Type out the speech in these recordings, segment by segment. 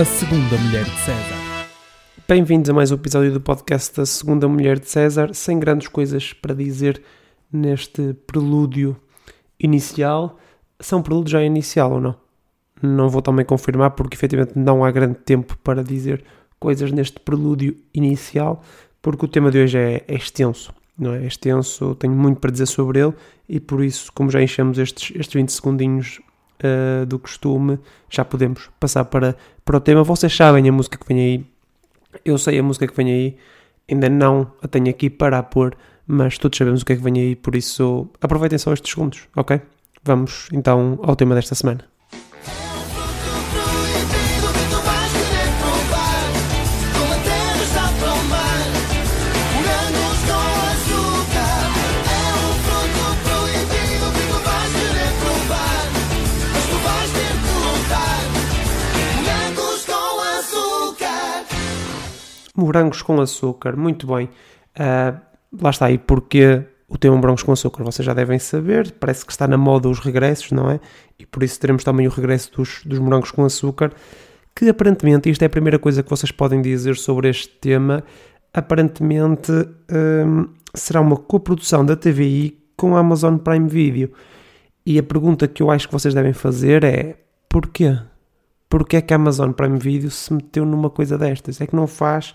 A Segunda Mulher de César. Bem-vindos a mais um episódio do podcast da Segunda Mulher de César, sem grandes coisas para dizer neste prelúdio inicial. São prelúdio já inicial ou não? Não vou também confirmar porque efetivamente não há grande tempo para dizer coisas neste prelúdio inicial, porque o tema de hoje é, é extenso, não é? É extenso, tenho muito para dizer sobre ele e por isso, como já enchemos estes, estes 20 segundinhos uh, do costume, já podemos passar para, para o tema. Vocês sabem a música que vem aí, eu sei a música que vem aí, ainda não a tenho aqui para pôr, mas todos sabemos o que é que vem aí, por isso aproveitem só estes segundos, ok? Vamos então ao tema desta semana. Morangos com açúcar, muito bem. Uh, lá está aí porque o tema morangos com açúcar, vocês já devem saber, parece que está na moda os regressos, não é? E por isso teremos também o regresso dos, dos morangos com açúcar, que aparentemente, isto é a primeira coisa que vocês podem dizer sobre este tema, aparentemente um, será uma coprodução da TVI com a Amazon Prime Video. E a pergunta que eu acho que vocês devem fazer é, porquê? Porquê é que a Amazon Prime Video se meteu numa coisa destas? É que não faz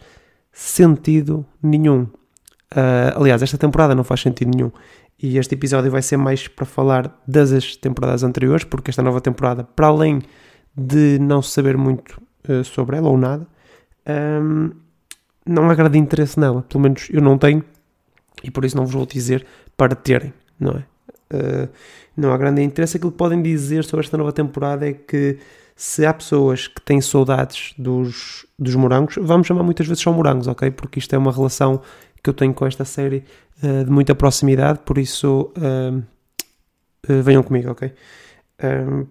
sentido nenhum. Uh, aliás, esta temporada não faz sentido nenhum. E este episódio vai ser mais para falar das temporadas anteriores, porque esta nova temporada, para além de não saber muito uh, sobre ela ou nada, um, não há grande interesse nela. Pelo menos eu não tenho, e por isso não vos vou dizer para terem, não é? Uh, não há grande interesse. Aquilo que podem dizer sobre esta nova temporada é que se há pessoas que têm saudades dos, dos morangos, vamos chamar muitas vezes só morangos, ok? Porque isto é uma relação que eu tenho com esta série uh, de muita proximidade, por isso uh, uh, venham comigo, ok?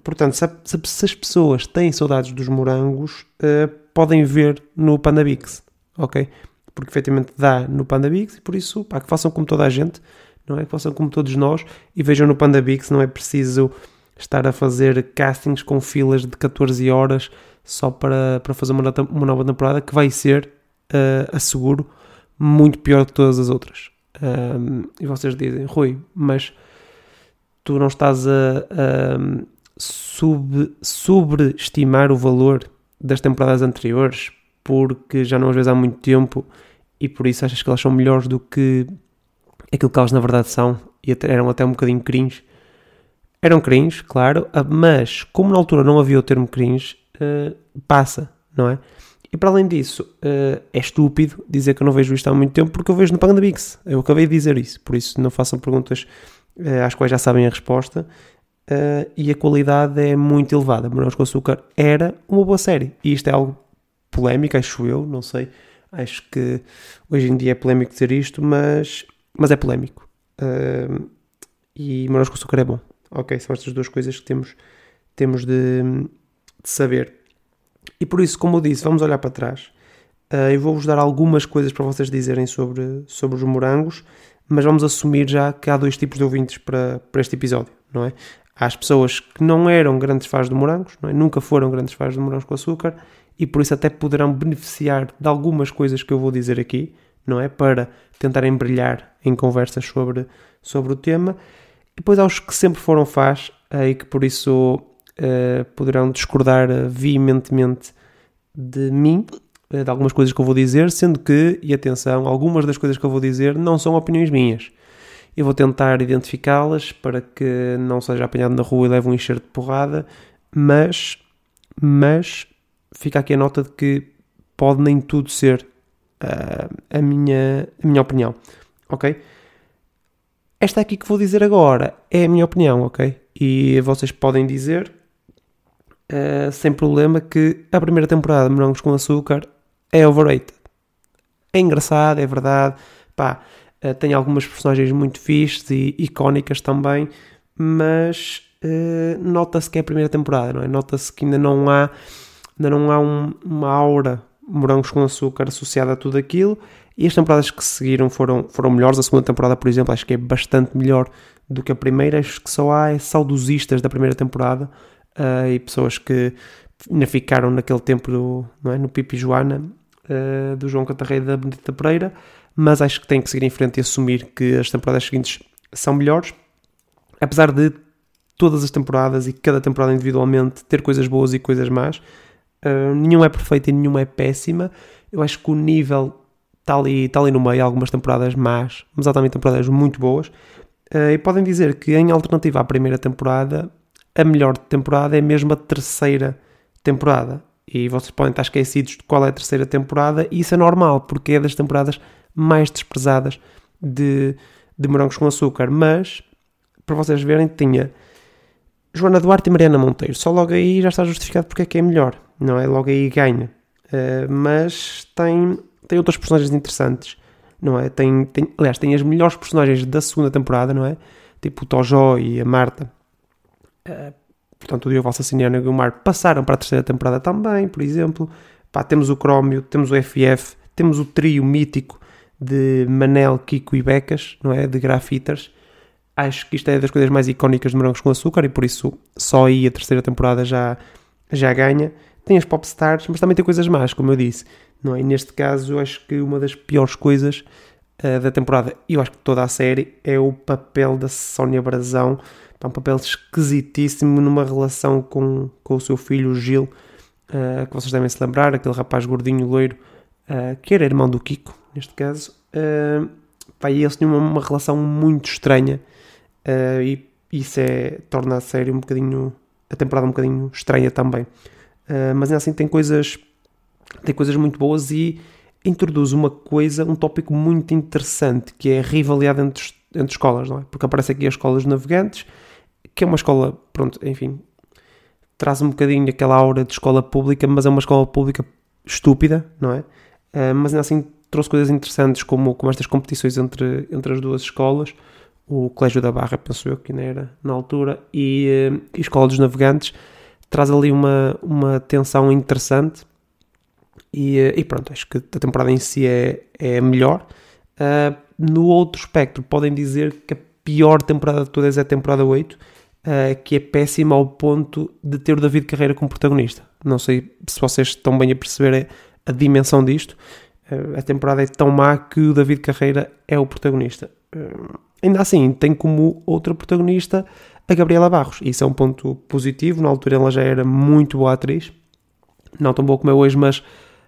portanto, se, se, se, as pessoas têm saudades dos morangos, podem ver no Pandabix, ok? Porque efetivamente dá no Pandabix e por isso, pá, que façam como toda a gente, não é? Que façam como todos nós e vejam no Pandabix, não é preciso estar a fazer castings com filas de 14 horas só para, para fazer uma, uma nova temporada que vai ser, uh, asseguro, muito pior que todas as outras. Um, e vocês dizem, Rui, mas tu não estás a, a sub, sobreestimar o valor das temporadas anteriores porque já não as vezes há muito tempo e por isso achas que elas são melhores do que aquilo que elas na verdade são e eram até um bocadinho cringe eram cringe, claro, ah, mas como na altura não havia o termo cringe, uh, passa, não é? E para além disso, uh, é estúpido dizer que eu não vejo isto há muito tempo porque eu vejo no Panda Bix. Eu acabei de dizer isso, por isso não façam perguntas uh, às quais já sabem a resposta. e a qualidade é muito elevada. Morangos com Açúcar era uma boa série. E isto é algo polémico, acho eu, não sei. Acho que hoje em dia é polémico dizer isto, mas, mas é polémico. e Morangos com Açúcar é bom. Ok, são estas duas coisas que temos, temos de, de saber. E por isso, como eu disse, vamos olhar para trás. Uh, eu vou-vos dar algumas coisas para vocês dizerem sobre, sobre os morangos, mas vamos assumir já que há dois tipos de ouvintes para, para este episódio, não é? Há as pessoas que não eram grandes fãs de morangos, é? nunca foram grandes fãs de morangos com açúcar e por isso até poderão beneficiar de algumas coisas que eu vou dizer aqui, não é? Para tentarem brilhar em conversas sobre, sobre o tema. E depois há os que sempre foram fãs uh, e que por isso uh, poderão discordar veementemente de mim, de algumas coisas que eu vou dizer, sendo que, e atenção, algumas das coisas que eu vou dizer não são opiniões minhas. Eu vou tentar identificá-las para que não seja apanhado na rua e leve um enxerto de porrada, mas, mas fica aqui a nota de que pode nem tudo ser uh, a, minha, a minha opinião, ok? Esta aqui que vou dizer agora é a minha opinião, ok? E vocês podem dizer, uh, sem problema, que a primeira temporada de Morangos com Açúcar é overrated. É engraçado, é verdade, pá, uh, tem algumas personagens muito fixes e icónicas também, mas uh, nota-se que é a primeira temporada, não é? Nota-se que ainda não há, ainda não há um, uma aura morangos com açúcar associada a tudo aquilo e as temporadas que seguiram foram, foram melhores. A segunda temporada, por exemplo, acho que é bastante melhor do que a primeira. Acho que só há saudosistas da primeira temporada uh, e pessoas que ainda ficaram naquele tempo do, não é, no Pipi Joana, uh, do João Cantarreira da Benedita Pereira, mas acho que tem que seguir em frente e assumir que as temporadas seguintes são melhores, apesar de todas as temporadas e cada temporada individualmente ter coisas boas e coisas más. Uh, nenhuma é perfeita e nenhuma é péssima. Eu acho que o nível está ali, está ali no meio, algumas temporadas más, mas há também temporadas muito boas. Uh, e podem dizer que, em alternativa à primeira temporada, a melhor temporada é mesmo a terceira temporada. E vocês podem estar esquecidos de qual é a terceira temporada, e isso é normal, porque é das temporadas mais desprezadas de, de Morangos com Açúcar. Mas, para vocês verem, tinha Joana Duarte e Mariana Monteiro. Só logo aí já está justificado porque é que é melhor, não é? Logo aí ganha. Uh, mas tem, tem outras personagens interessantes, não é? Tem, tem, aliás, tem as melhores personagens da segunda temporada, não é? Tipo o Tojó e a Marta. Uh, portanto, o Diogo Valsassiniano e o Guilmar passaram para a terceira temporada também, por exemplo. Pá, temos o Crómio, temos o FF, temos o trio mítico de Manel, Kiko e Becas, não é? De grafiters acho que isto é das coisas mais icónicas de Morangos com Açúcar e por isso só aí a terceira temporada já, já ganha. Tem as pop stars, mas também tem coisas más, como eu disse. Não é? E neste caso, acho que uma das piores coisas uh, da temporada, e eu acho que toda a série, é o papel da Sónia Brazão. É um papel esquisitíssimo numa relação com, com o seu filho, Gil, uh, que vocês devem se lembrar, aquele rapaz gordinho, loiro, uh, que era irmão do Kiko, neste caso. Uh, pá, e eles tinham uma, uma relação muito estranha Uh, e isso é, torna a série um bocadinho, a temporada um bocadinho estranha também. Uh, mas assim tem coisas, tem coisas muito boas e introduz uma coisa, um tópico muito interessante que é a rivalidade entre, entre escolas, não é? Porque aparece aqui as escolas navegantes, que é uma escola, pronto, enfim, traz um bocadinho aquela aura de escola pública, mas é uma escola pública estúpida, não é? Uh, mas ainda assim trouxe coisas interessantes como, como estas competições entre, entre as duas escolas o Colégio da Barra, penso eu, que ainda era na altura, e, eh, e Escola dos Navegantes, traz ali uma, uma tensão interessante. E, eh, e pronto, acho que a temporada em si é, é melhor. Uh, no outro espectro, podem dizer que a pior temporada de todas é a temporada 8, uh, que é péssima ao ponto de ter o David Carreira como protagonista. Não sei se vocês estão bem a perceber a, a dimensão disto. Uh, a temporada é tão má que o David Carreira é o protagonista. Ainda assim, tem como outra protagonista a Gabriela Barros. Isso é um ponto positivo. Na altura ela já era muito boa atriz. Não tão boa como é hoje, mas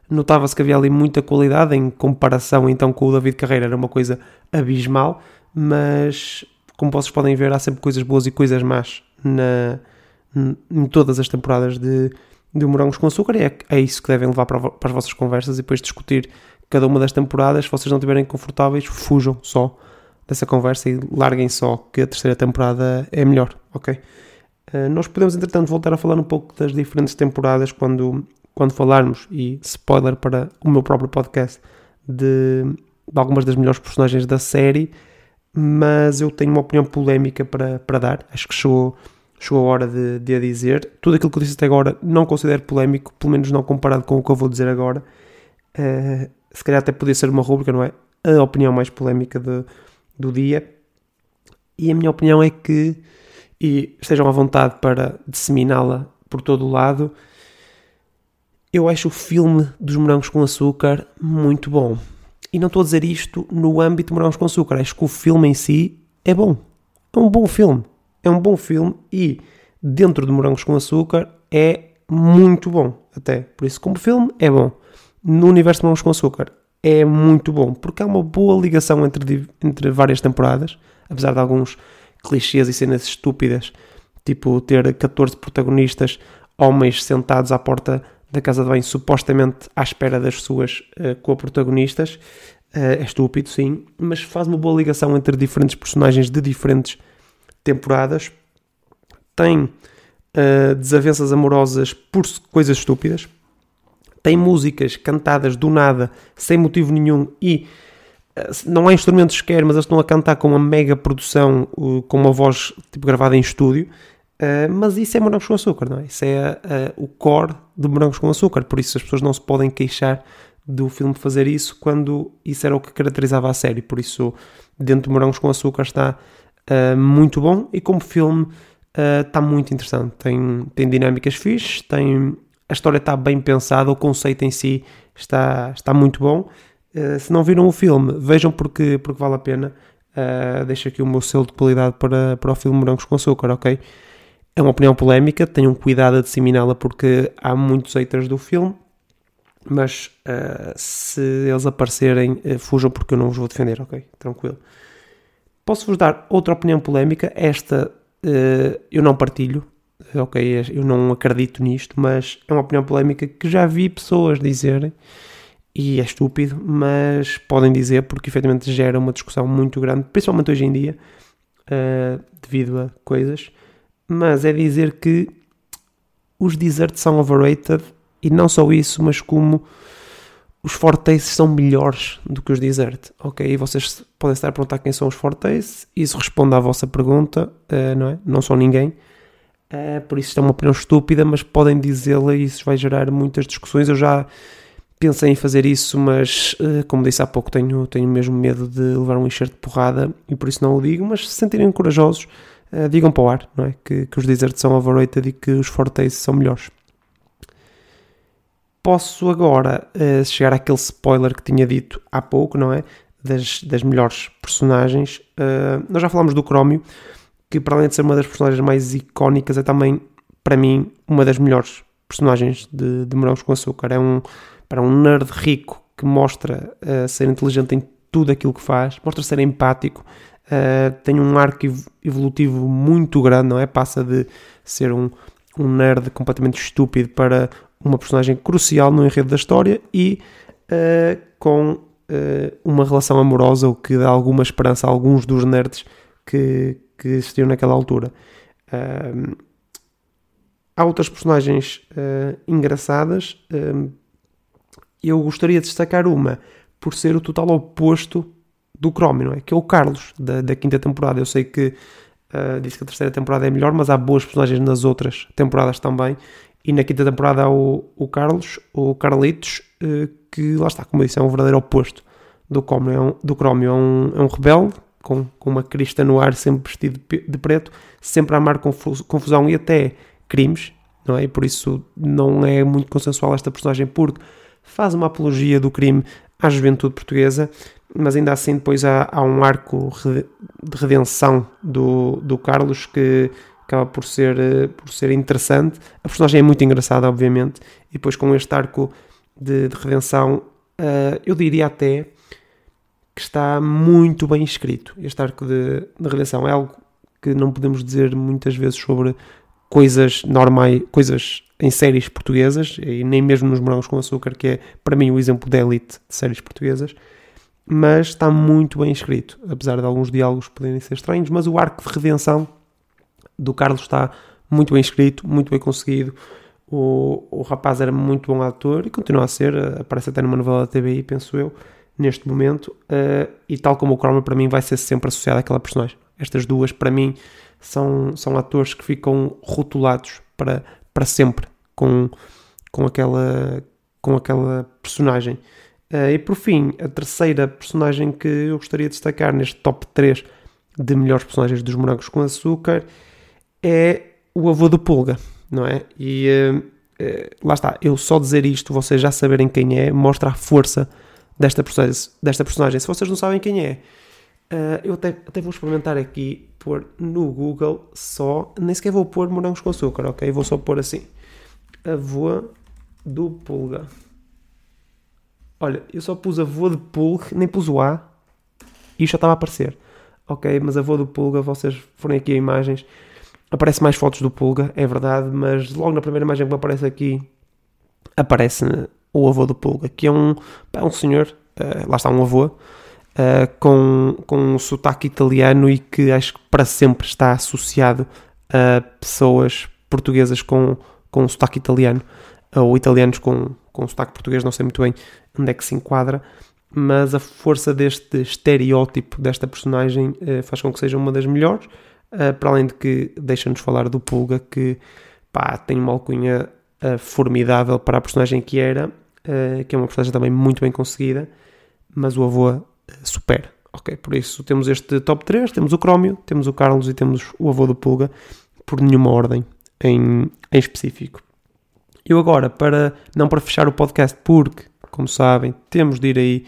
notava-se que havia ali muita qualidade em comparação então com o David Carreira. Era uma coisa abismal, mas como vocês podem ver, há sempre coisas boas e coisas más na, em todas as temporadas de, de Morangos com Açúcar. E é, é isso que devem levar para, para as vossas conversas e depois discutir cada uma das temporadas. Se vocês não estiverem confortáveis, fujam só dessa conversa e larguem só que a terceira temporada é melhor, ok? Uh, nós podemos, entretanto, voltar a falar um pouco das diferentes temporadas quando, quando falarmos, e spoiler para o meu próprio podcast, de, de algumas das melhores personagens da série, mas eu tenho uma opinião polémica para, para dar, acho que chegou, chegou a hora de, de a dizer. Tudo aquilo que eu disse até agora não considero polémico, pelo menos não comparado com o que eu vou dizer agora. Uh, se calhar até podia ser uma rubrica, não é? A opinião mais polémica de, do dia. E a minha opinião é que, e estejam à vontade para disseminá-la por todo o lado, eu acho o filme dos Morangos com Açúcar muito bom. E não estou a dizer isto no âmbito de Morangos com Açúcar, acho que o filme em si é bom. É um bom filme. É um bom filme e dentro de Morangos com Açúcar é muito bom, até. Por isso, como filme, é bom. No universo de Morangos com Açúcar é muito bom, porque há uma boa ligação entre, entre várias temporadas, apesar de alguns clichês e cenas estúpidas, tipo ter 14 protagonistas, homens sentados à porta da casa de banho, supostamente à espera das suas uh, co-protagonistas. Uh, é estúpido, sim, mas faz uma boa ligação entre diferentes personagens de diferentes temporadas. Tem uh, desavenças amorosas por coisas estúpidas, tem músicas cantadas do nada, sem motivo nenhum e eh, não há instrumentos sequer, mas eles estão a cantar com uma mega produção, com uma voz tipo gravada em estúdio. Uh, mas isso é morangos com açúcar, não é? Isso é o core de morangos com açúcar, por isso as pessoas não se podem queixar do filme fazer isso quando isso era o que caracterizava a série. Por isso, dentro de morangos com açúcar está uh, muito bom e como filme está muito interessante. Tem, tem dinâmicas fixes, tem a história está bem pensada, o conceito em si está, está muito bom. Uh, se não viram o filme, vejam porque, porque vale a pena. Uh, deixo aqui o meu selo de qualidade para, para o filme Morangos com Açúcar, ok? É uma opinião polémica, tenham cuidado a disseminá-la porque há muitos haters do filme, mas uh, se eles aparecerem, uh, fujam porque eu não os vou defender, ok? Tranquilo. Posso-vos dar outra opinião polémica, esta uh, eu não partilho, ok? Eu não acredito nisto, mas é uma opinião polémica que já vi pessoas dizerem e é estúpido, mas podem dizer porque efetivamente gera uma discussão muito grande, principalmente hoje em dia, devido a coisas. Mas é dizer que os desserts são overrated e não só isso, mas como os fortaces são melhores do que os desert, ok? E vocês podem estar a perguntar quem são os fortaces, isso responde à vossa pergunta, uh, não é? Não são ninguém. Uh, por isso isto é uma opinião estúpida, mas podem dizê-la e isso vai gerar muitas discussões. Eu já pensei em fazer isso, mas uh, como disse há pouco, tenho, tenho mesmo medo de levar um enxerto de porrada e por isso não o digo, mas se sentirem corajosos, digam para o ar, não é? Que, que os deserts são overrated e que os fortaces são melhores posso agora uh, chegar àquele spoiler que tinha dito há pouco, não é? Das, das melhores personagens. Uh, nós já falámos do Crómio, que para além de ser uma das personagens mais icónicas, é também, para mim, uma das melhores personagens de, de Morangos com Açúcar. É um, para um nerd rico que mostra uh, ser inteligente em tudo aquilo que faz, mostra ser empático, uh, tem um arco evolutivo muito grande, não é? Passa de ser um, um nerd completamente estúpido para uma personagem crucial no enredo da história e uh, com uh, uma relação amorosa, o que dá alguma esperança a alguns dos nerds que, que existiam naquela altura. Uh, há outras personagens engraçadas. eu gostaria de destacar uma por ser o total oposto do Chrome, não é? Que é o Carlos, da, da quinta temporada. Eu sei que uh, disse que a terceira temporada é melhor, mas há boas personagens nas outras temporadas também. E na quinta temporada há o, o Carlos, o Carlitos, eh, que lá está, como eu disse, é um verdadeiro oposto do Chromio. É um, do Chromio. É, um, é um rebelde, com, com uma crista no ar, sempre vestido de preto, sempre a amar confusão e até crimes, não é? E por isso não é muito consensual esta personagem, porque faz uma apologia do crime à juventude portuguesa, mas ainda assim depois há, há um arco de redenção do, do Carlos que acaba por ser, eh, por ser interessante. A personagem é muito engraçada, obviamente, e depois com este arco de, de redenção, uh, eu diria até que está muito bem escrito. Este arco de, de redenção é algo que não podemos dizer muitas vezes sobre coisas normais, coisas em séries portuguesas, e nem mesmo nos Morangos com Açúcar, que é para mim o exemplo de elite de séries portuguesas, mas está muito bem escrito, apesar de alguns diálogos poderem ser estranhos, mas o arco de redenção do Carlos está muito bem escrito, muito bem conseguido. O, o rapaz era muito bom ator e continua a ser, eh, aparece até numa novela da TVI, penso eu, neste momento. Uh, e tal como o Chroma, para mim, vai ser sempre associado àquela personagem. Estas duas, para mim, são, são atores que ficam rotulados para, para sempre com, com, aquela, com aquela personagem. Uh, e por fim, a terceira personagem que eu gostaria de destacar neste top 3 de melhores personagens dos Morangos com Açúcar é o avô do Pulga, não é? E uh, uh, lá está, eu só dizer isto, vocês já saberem quem é, mostra a força desta. Desta personagem. Se vocês não sabem quem é, uh, eu até, até vou experimentar aqui pôr no Google só, nem sequer vou pôr morangos com açúcar, ok? Vou só pôr assim: avô do Pulga. Olha, eu só pus avô de Pulga, nem pus o A e já estava a aparecer. Ok, mas avô do Pulga, vocês forem aqui a imagens, Aparece mais fotos do Pulga, é verdade, mas logo na primeira imagem que me aparece aqui aparece o avô do Pulga, que é um, é um senhor, uh, lá está um avô, uh, com, com um sotaque italiano e que acho que para sempre está associado a pessoas portuguesas com, com um sotaque italiano, ou italianos com, com um sotaque português, não sei muito bem onde é que se enquadra, mas a força deste estereótipo desta personagem uh, faz com que seja uma das melhores. Uh, para além de que deixa-nos falar do Pulga, que pá, tem uma alcunha uh, formidável para a personagem que era, uh, que é uma personagem também muito bem conseguida, mas o avô supera. Ok, por isso temos este top 3, temos o Crómio, temos o Carlos e temos o avô do Pulga, por nenhuma ordem em, em específico. Eu agora, para não para fechar o podcast, porque, como sabem, temos de ir aí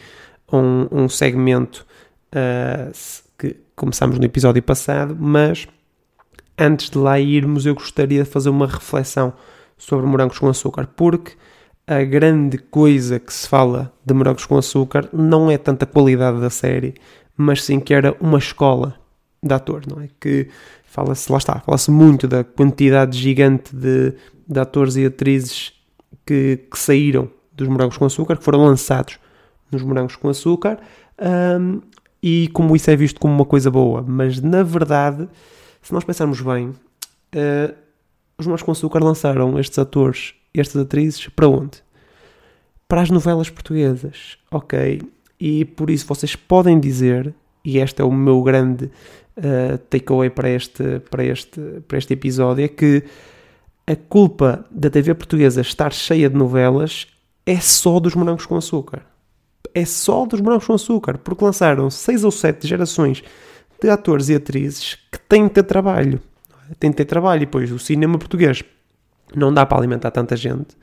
a um, um segmento uh, que começámos no episódio passado, mas antes de lá irmos, eu gostaria de fazer uma reflexão sobre morangos com açúcar, porque a grande coisa que se fala de morangos com açúcar não é tanta qualidade da série, mas sim que era uma escola de ator, não é? Que fala-se, lá está, fala-se muito da quantidade gigante de, de atores e atrizes que, que, saíram dos morangos com açúcar, que foram lançados nos morangos com açúcar, um, e como isso é visto como uma coisa boa, mas na verdade, se nós pensarmos bem, uh, os morangos com açúcar lançaram estes atores, estas atrizes, para onde? Para as novelas portuguesas, ok? E por isso vocês podem dizer, e este é o meu grande uh, takeaway para este, para, este, para este episódio, é que a culpa da TV portuguesa estar cheia de novelas é só dos morangos com açúcar. É só dos morangos com açúcar, porque lançaram seis ou sete gerações de atores e atrizes que têm de ter trabalho. Têm de ter trabalho e depois o cinema português não dá para alimentar tanta gente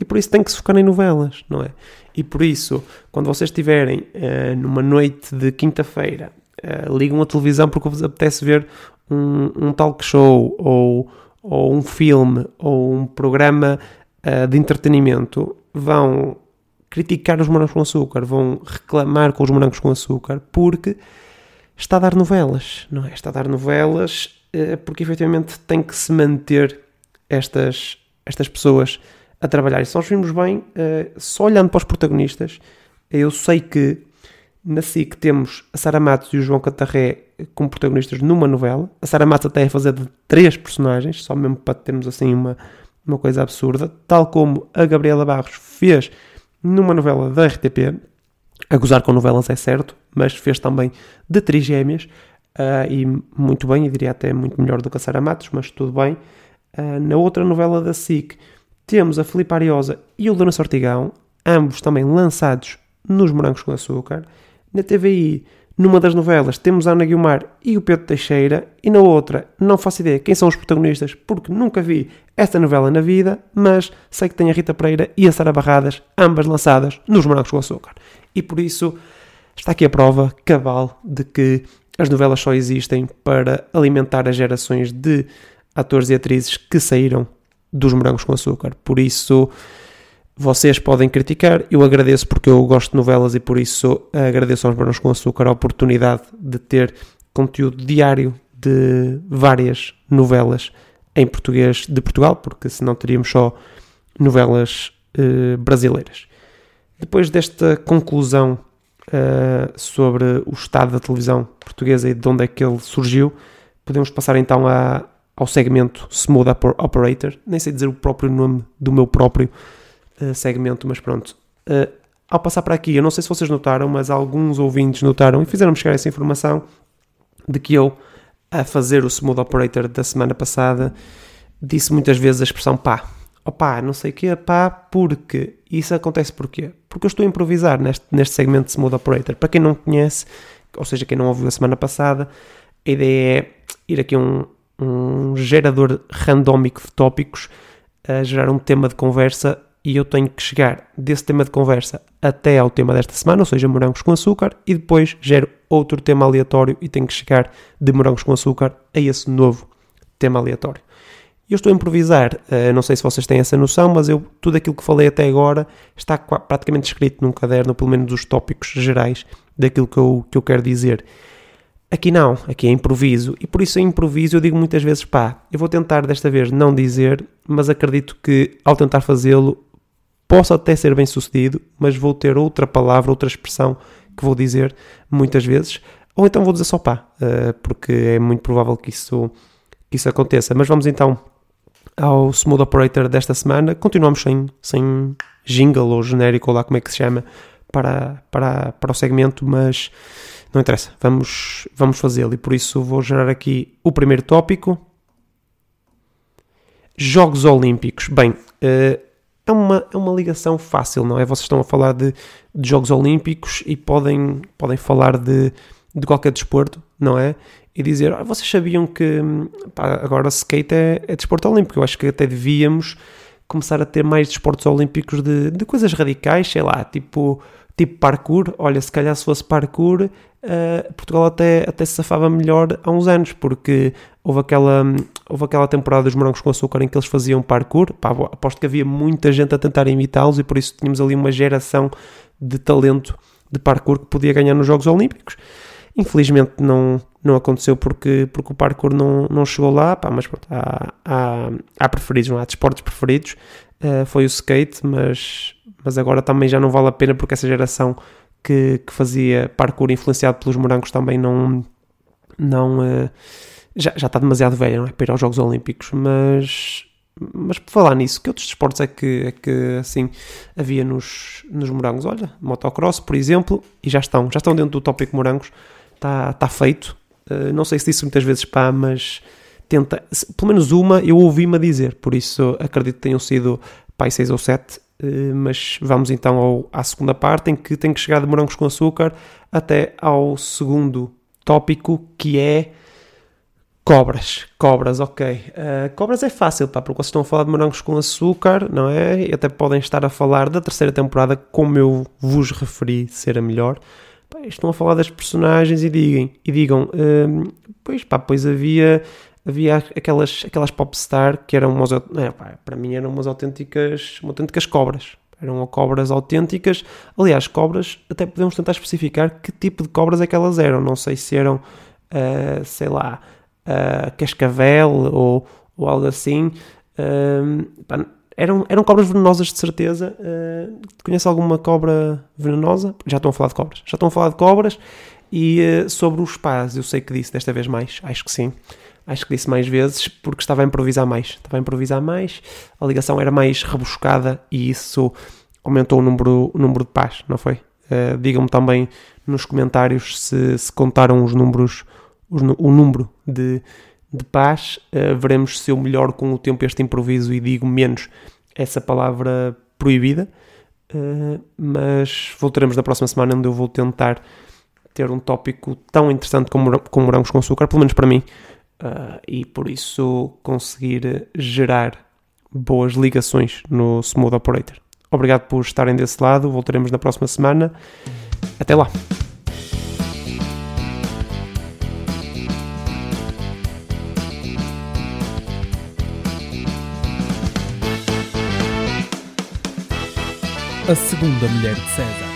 e por isso tem que se focar em novelas, não é? E por isso, quando vocês estiverem uh, numa noite de quinta-feira, uh, ligam a televisão porque vos apetece ver um, um talk show ou, ou um filme ou um programa uh, de entretenimento, vão criticar os morangos com açúcar, vão reclamar com os morangos com açúcar porque está a dar novelas, não é? Está a dar novelas porque efetivamente tem que se manter estas, estas pessoas a trabalhar. E se nós vimos bem, uh, só olhando para os protagonistas, eu sei que na SIC temos a Sara Matos e o João Cantarré como protagonistas numa novela. A Sara Matos até a fazer de três personagens, só mesmo para termos assim uma, uma coisa absurda. Tal como a Gabriela Barros fez numa novela da RTP. A gozar com novelas é certo, mas fez também de trigêmeas. Uh, e muito bem, eu diria até muito melhor do que a Sara Matos, mas tudo bem. Uh, na outra novela da SIC temos a Filipe Ariosa e o Lourenço Ortigão, ambos também lançados nos Morangos com Açúcar. Na TVI, numa das novelas, temos Ana Guilmar e o Pedro Teixeira, e na outra, não faço ideia quem são os protagonistas, porque nunca vi esta novela na vida, mas sei que tem a Rita Pereira e a Sara Barradas, ambas lançadas nos Morangos com Açúcar. E por isso, está aqui a prova cabal de que as novelas só existem para alimentar as gerações de atores e atrizes que saíram dos morangos com açúcar. Por isso, vocês podem criticar, eu agradeço porque eu gosto de novelas e por isso agradeço aos morangos com açúcar a oportunidade de ter conteúdo diário de várias novelas em português de Portugal, porque senão teríamos só novelas eh, brasileiras. Depois desta conclusão uh, sobre o estado da televisão portuguesa e de onde é que ele surgiu, podemos passar então a, ao segmento Smooth Operator. Nem sei dizer o próprio nome do meu próprio uh, segmento, mas pronto. Uh, ao passar para aqui, eu não sei se vocês notaram, mas alguns ouvintes notaram e fizeram-me chegar essa informação de que eu, a fazer o Smooth Operator da semana passada, disse muitas vezes a expressão pá. Opá, não sei o quê, pá, porque. Isso acontece porquê? Porque eu estou a improvisar neste, neste segmento de Smooth Operator. Para quem não conhece, ou seja, quem não ouviu a semana passada, a ideia é ir aqui um, um gerador randómico de tópicos a gerar um tema de conversa e eu tenho que chegar desse tema de conversa até ao tema desta semana, ou seja, morangos com açúcar, e depois gero outro tema aleatório e tenho que chegar de morangos com açúcar a esse novo tema aleatório. Eu estou a improvisar, uh, não sei se vocês têm essa noção, mas eu tudo aquilo que falei até agora está praticamente escrito num caderno, pelo menos os tópicos gerais daquilo que eu, que eu quero dizer. Aqui não, aqui é improviso. E por isso em improviso eu digo muitas vezes, pá, eu vou tentar desta vez não dizer, mas acredito que ao tentar fazê-lo posso até ser bem sucedido, mas vou ter outra palavra, outra expressão que vou dizer muitas vezes. Ou então vou dizer só pá, eh, porque é muito provável que isso, que isso aconteça. Mas vamos então ao Smooth Operator desta semana. Continuamos sem, sem jingle ou genérico, ou lá como é que se chama, para, para, para o segmento, mas não interessa, vamos, vamos fazê-lo e por isso vou gerar aqui o primeiro tópico. Jogos Olímpicos. Bem, eh, é uma, é uma ligação fácil, não é? Vocês estão a falar de, de Jogos Olímpicos e podem, podem falar de, de qualquer desporto, não é? E dizer, ah, vocês sabiam que pá, agora skate é, é desporto olímpico. Eu acho que até devíamos começar a ter mais desportos olímpicos de, de coisas radicais, sei lá, tipo, tipo parkour. Olha, se calhar se fosse parkour, uh, Portugal até, até se safava melhor há uns anos, porque houve aquela, houve aquela temporada dos morangos com açúcar em que eles faziam parkour. Pá, aposto que havia muita gente a tentar imitá-los e por isso tínhamos ali uma geração de talento de parkour que podia ganhar nos Jogos Olímpicos. Infelizmente não, não aconteceu porque, porque o parkour não, não chegou lá, pá, mas pronto, há, há, há preferidos, não há desportos preferidos. Uh, foi o skate, mas, mas agora também já não vale a pena porque essa geração que, que fazia parkour influenciado pelos morangos também não. não uh, já, já está demasiado velha, não é? Para ir aos Jogos Olímpicos, mas. Mas por falar nisso, que outros desportos é que, é que assim havia nos, nos morangos? Olha, motocross, por exemplo, e já estão, já estão dentro do tópico morangos, está, está feito. Uh, não sei se disse muitas vezes pá, mas tenta, pelo menos uma eu ouvi-me dizer, por isso acredito que tenham sido pai 6 ou 7, uh, mas vamos então ao, à segunda parte em que tem que chegar de morangos com açúcar até ao segundo tópico que é Cobras, cobras, ok. Uh, cobras é fácil, pá, porque vocês estão a falar de morangos com açúcar, não é? E até podem estar a falar da terceira temporada, como eu vos referi ser a melhor pá, estão a falar das personagens e digam, e digam hum, pois pá, pois havia, havia aquelas, aquelas popstar que eram umas, é, pá, para mim eram umas autênticas, umas autênticas cobras. Eram cobras autênticas. Aliás, cobras, até podemos tentar especificar que tipo de cobras é que elas eram. Não sei se eram, uh, sei lá, uh, cascavel ou, ou algo assim. Uh, pá, eram, eram cobras venenosas de certeza. Uh, conhece alguma cobra venenosa? Já estão a falar de cobras. Já estão a falar de cobras. E sobre os pás, eu sei que disse desta vez mais. Acho que sim. Acho que disse mais vezes porque estava a improvisar mais. Estava a improvisar mais. A ligação era mais rebuscada e isso aumentou o número, o número de pás, não foi? Uh, Digam-me também nos comentários se, se contaram os números, os, o número de de paz. Uh, veremos se eu melhoro com o tempo este improviso e digo menos essa palavra proibida. Uh, mas voltaremos na próxima semana onde eu vou tentar ter um tópico tão interessante como, como morangos com açúcar, pelo menos para mim, uh, e por isso conseguir gerar boas ligações no Smooth Operator. Obrigado por estarem desse lado, voltaremos na próxima semana. Até lá! a segunda mulher de César.